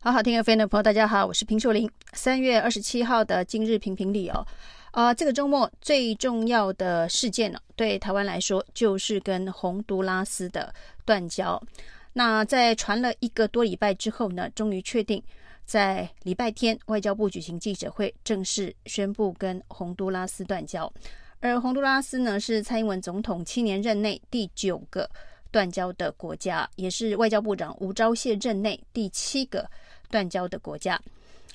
好好听 FM 的朋友，大家好，我是平秀玲。三月二十七号的今日评评理哦，啊、呃，这个周末最重要的事件呢，对台湾来说就是跟洪都拉斯的断交。那在传了一个多礼拜之后呢，终于确定在礼拜天外交部举行记者会，正式宣布跟洪都拉斯断交。而洪都拉斯呢，是蔡英文总统七年任内第九个断交的国家，也是外交部长吴钊燮任内第七个断交的国家。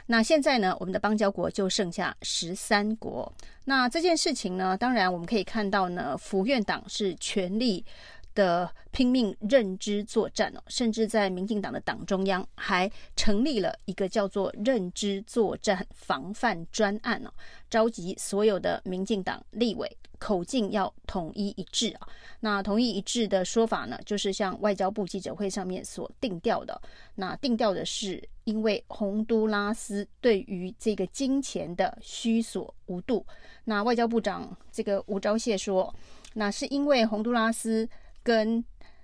那现在呢，我们的邦交国就剩下十三国。那这件事情呢，当然我们可以看到呢，福院党是全力的拼命认知作战哦，甚至在民进党的党中央还成立了一个叫做“认知作战防范专案”哦，召集所有的民进党立委口径要统一一致啊。那统一一致的说法呢，就是像外交部记者会上面所定调的，那定调的是因为洪都拉斯对于这个金钱的需索无度。那外交部长这个吴钊燮说，那是因为洪都拉斯。跟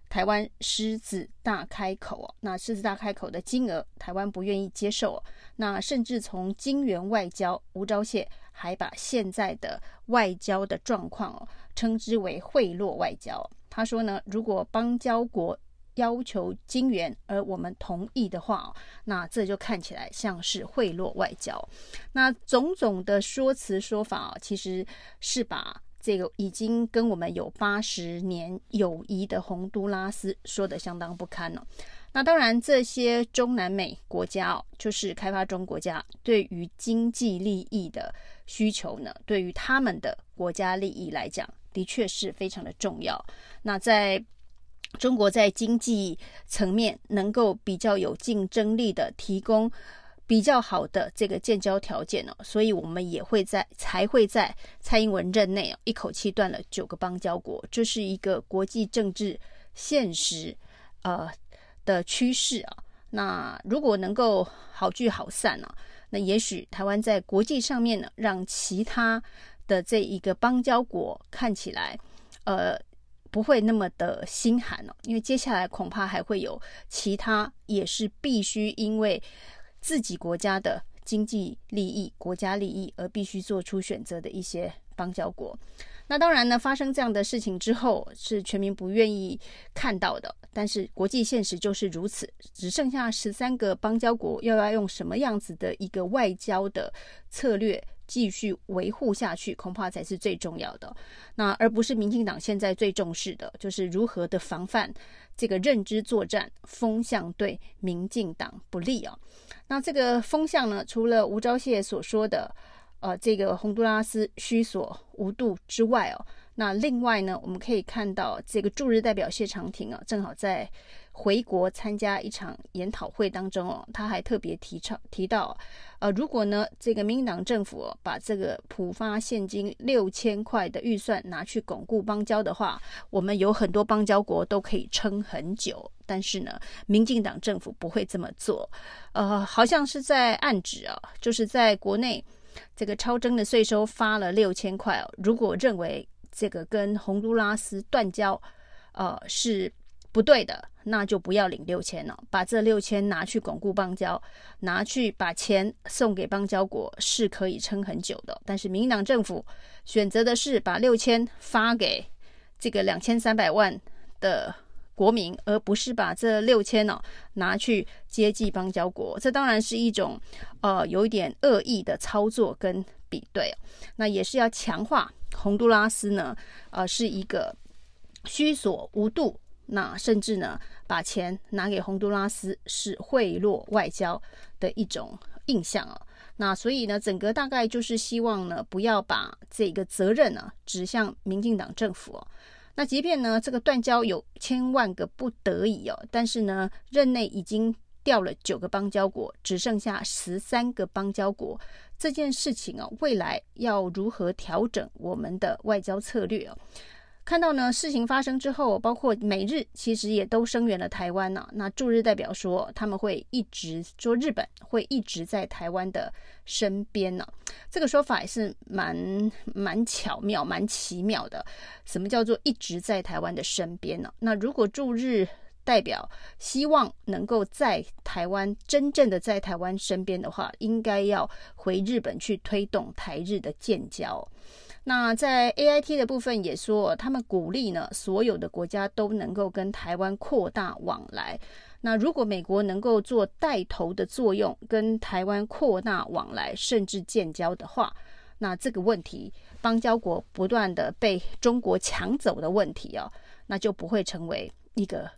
台湾狮子大开口哦，那狮子大开口的金额，台湾不愿意接受哦。那甚至从金援外交，吴钊燮还把现在的外交的状况哦，称之为贿赂外交。他说呢，如果邦交国要求金援，而我们同意的话，那这就看起来像是贿赂外交。那种种的说辞说法其实是把。这个已经跟我们有八十年友谊的洪都拉斯说得相当不堪了。那当然，这些中南美国家哦，就是开发中国家，对于经济利益的需求呢，对于他们的国家利益来讲，的确是非常的重要。那在中国在经济层面能够比较有竞争力的提供。比较好的这个建交条件哦，所以我们也会在才会在蔡英文任内哦，一口气断了九个邦交国，这是一个国际政治现实呃的趋势啊。那如果能够好聚好散呢，那也许台湾在国际上面呢，让其他的这一个邦交国看起来呃不会那么的心寒哦，因为接下来恐怕还会有其他也是必须因为。自己国家的经济利益、国家利益而必须做出选择的一些邦交国，那当然呢，发生这样的事情之后是全民不愿意看到的。但是国际现实就是如此，只剩下十三个邦交国，又要用什么样子的一个外交的策略继续维护下去，恐怕才是最重要的。那而不是民进党现在最重视的，就是如何的防范这个认知作战风向对民进党不利啊。那这个风向呢，除了吴钊燮所说的，呃，这个洪都拉斯虚索无度之外哦，那另外呢，我们可以看到这个驻日代表谢长廷啊，正好在回国参加一场研讨会当中哦，他还特别提倡提到，呃，如果呢这个民进党政府，把这个普发现金六千块的预算拿去巩固邦交的话，我们有很多邦交国都可以撑很久。但是呢，民进党政府不会这么做，呃，好像是在暗指啊，就是在国内这个超征的税收发了六千块哦，如果认为这个跟洪都拉斯断交，呃，是不对的，那就不要领六千了，把这六千拿去巩固邦交，拿去把钱送给邦交国是可以撑很久的。但是民进党政府选择的是把六千发给这个两千三百万的。国民，而不是把这六千呢拿去接济邦交国，这当然是一种呃有一点恶意的操作跟比对。那也是要强化洪都拉斯呢，呃是一个需索无度，那甚至呢把钱拿给洪都拉斯是贿赂外交的一种印象啊。那所以呢，整个大概就是希望呢不要把这个责任呢指向民进党政府哦。那即便呢，这个断交有千万个不得已哦，但是呢，任内已经掉了九个邦交国，只剩下十三个邦交国，这件事情啊，未来要如何调整我们的外交策略哦？看到呢，事情发生之后，包括美日其实也都声援了台湾呢、那驻日代表说，他们会一直说日本会一直在台湾的身边呢、啊。这个说法也是蛮蛮巧妙、蛮奇妙的。什么叫做一直在台湾的身边呢、那如果驻日代表希望能够在台湾真正的在台湾身边的话，应该要回日本去推动台日的建交。那在 AIT 的部分也说，他们鼓励呢，所有的国家都能够跟台湾扩大往来。那如果美国能够做带头的作用，跟台湾扩大往来，甚至建交的话，那这个问题，邦交国不断的被中国抢走的问题啊，那就不会成为一个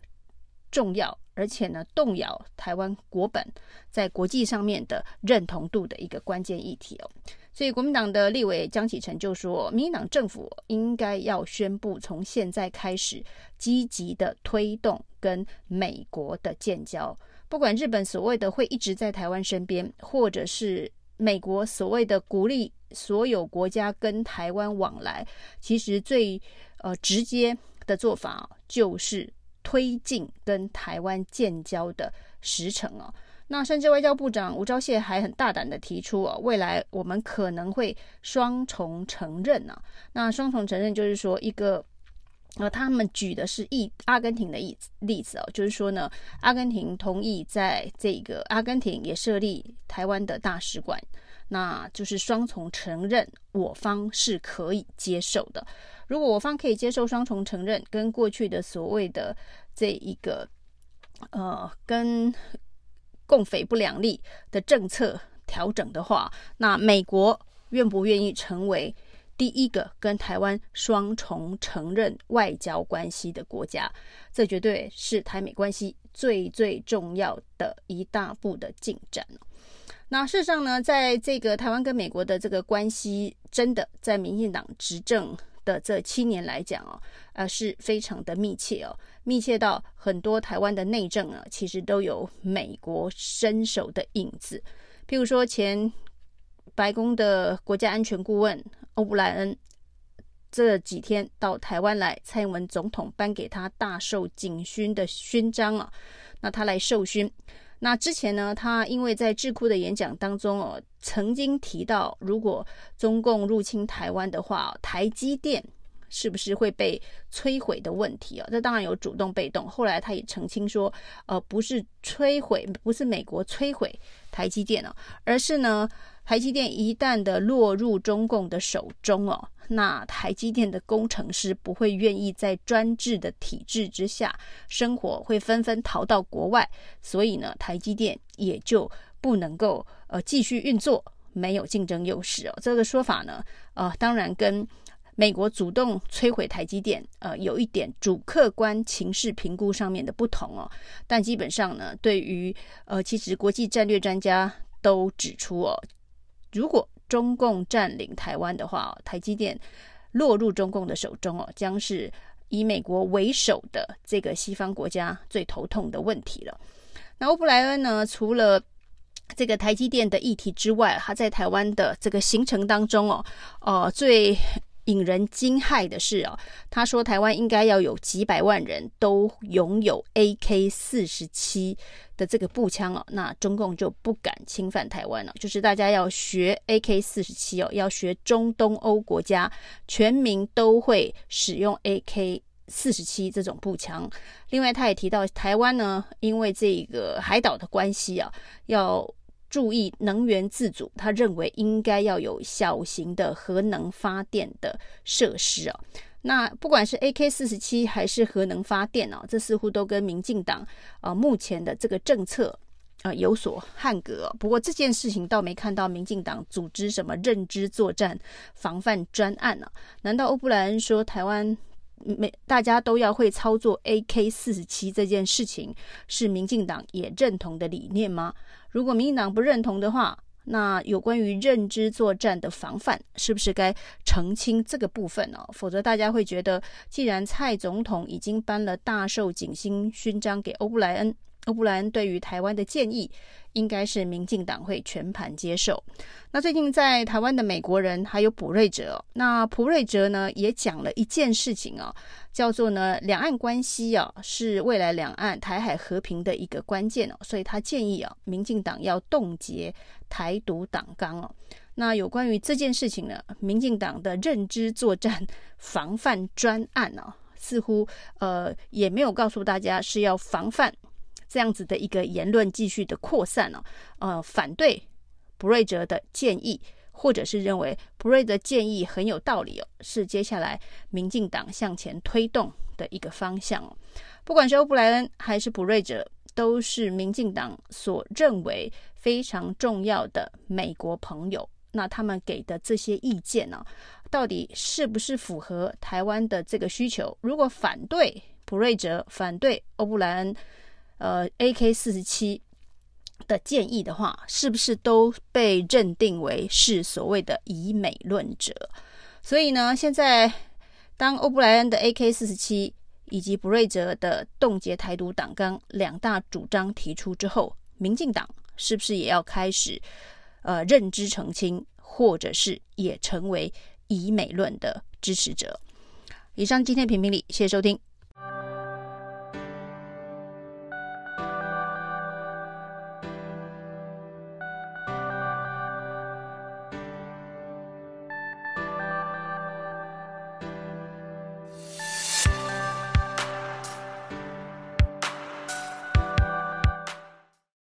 重要，而且呢，动摇台湾国本在国际上面的认同度的一个关键议题哦。所以，国民党的立委江启臣就说，民进党政府应该要宣布，从现在开始积极的推动跟美国的建交。不管日本所谓的会一直在台湾身边，或者是美国所谓的鼓励所有国家跟台湾往来，其实最呃直接的做法就是推进跟台湾建交的时程哦。那甚至外交部长吴钊燮还很大胆的提出哦，未来我们可能会双重承认啊。那双重承认就是说一个，呃，他们举的是一阿根廷的例例子哦，就是说呢，阿根廷同意在这个阿根廷也设立台湾的大使馆，那就是双重承认，我方是可以接受的。如果我方可以接受双重承认，跟过去的所谓的这一个，呃，跟共匪不两立的政策调整的话，那美国愿不愿意成为第一个跟台湾双重承认外交关系的国家？这绝对是台美关系最最重要的一大步的进展。那事实上呢，在这个台湾跟美国的这个关系，真的在民进党执政的这七年来讲哦，呃，是非常的密切哦。密切到很多台湾的内政啊，其实都有美国伸手的影子。譬如说，前白宫的国家安全顾问欧布莱恩这几天到台湾来，蔡英文总统颁给他大受警勋的勋章啊，那他来受勋。那之前呢，他因为在智库的演讲当中哦，曾经提到，如果中共入侵台湾的话，台积电。是不是会被摧毁的问题啊？这当然有主动被动。后来他也澄清说，呃，不是摧毁，不是美国摧毁台积电哦，而是呢，台积电一旦的落入中共的手中哦，那台积电的工程师不会愿意在专制的体制之下生活，会纷纷逃到国外，所以呢，台积电也就不能够呃继续运作，没有竞争优势哦。这个说法呢，呃，当然跟。美国主动摧毁台积电，呃，有一点主客观情势评估上面的不同哦。但基本上呢，对于呃，其实国际战略专家都指出哦，如果中共占领台湾的话，台积电落入中共的手中哦，将是以美国为首的这个西方国家最头痛的问题了。那欧布莱恩呢，除了这个台积电的议题之外，他在台湾的这个行程当中哦，呃，最引人惊骇的是哦，他说台湾应该要有几百万人都拥有 AK 四十七的这个步枪哦，那中共就不敢侵犯台湾了。就是大家要学 AK 四十七哦，要学中东欧国家全民都会使用 AK 四十七这种步枪。另外，他也提到台湾呢，因为这个海岛的关系啊，要。注意能源自主，他认为应该要有小型的核能发电的设施哦。那不管是 AK 四十七还是核能发电哦，这似乎都跟民进党啊目前的这个政策啊有所捍格。不过这件事情倒没看到民进党组织什么认知作战防范专案呢？难道欧布莱恩说台湾每大家都要会操作 AK 四十七这件事情是民进党也认同的理念吗？如果民进党不认同的话，那有关于认知作战的防范，是不是该澄清这个部分呢？否则大家会觉得，既然蔡总统已经颁了大受景星勋章给欧布莱恩。欧布莱恩对于台湾的建议，应该是民进党会全盘接受。那最近在台湾的美国人还有普瑞哲，那普瑞哲呢也讲了一件事情哦，叫做呢两岸关系啊是未来两岸台海和平的一个关键哦，所以他建议啊民进党要冻结台独党纲哦。那有关于这件事情呢，民进党的认知作战 防范专案呢？似乎呃也没有告诉大家是要防范这样子的一个言论继续的扩散哦，呃，反对卜瑞哲的建议，或者是认为卜瑞哲建议很有道理哦，是接下来民进党向前推动的一个方向哦。不管是欧布莱恩还是卜瑞哲，都是民进党所认为非常重要的美国朋友。那他们给的这些意见呢，到底是不是符合台湾的这个需求？如果反对普瑞哲，反对欧布莱恩，呃，AK 四十七的建议的话，是不是都被认定为是所谓的以美论者？所以呢，现在当欧布莱恩的 AK 四十七以及布瑞泽的冻结台独党纲两大主张提出之后，民进党是不是也要开始？呃，认知澄清，或者是也成为以美论的支持者。以上今天评评理，谢谢收听。